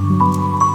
Thank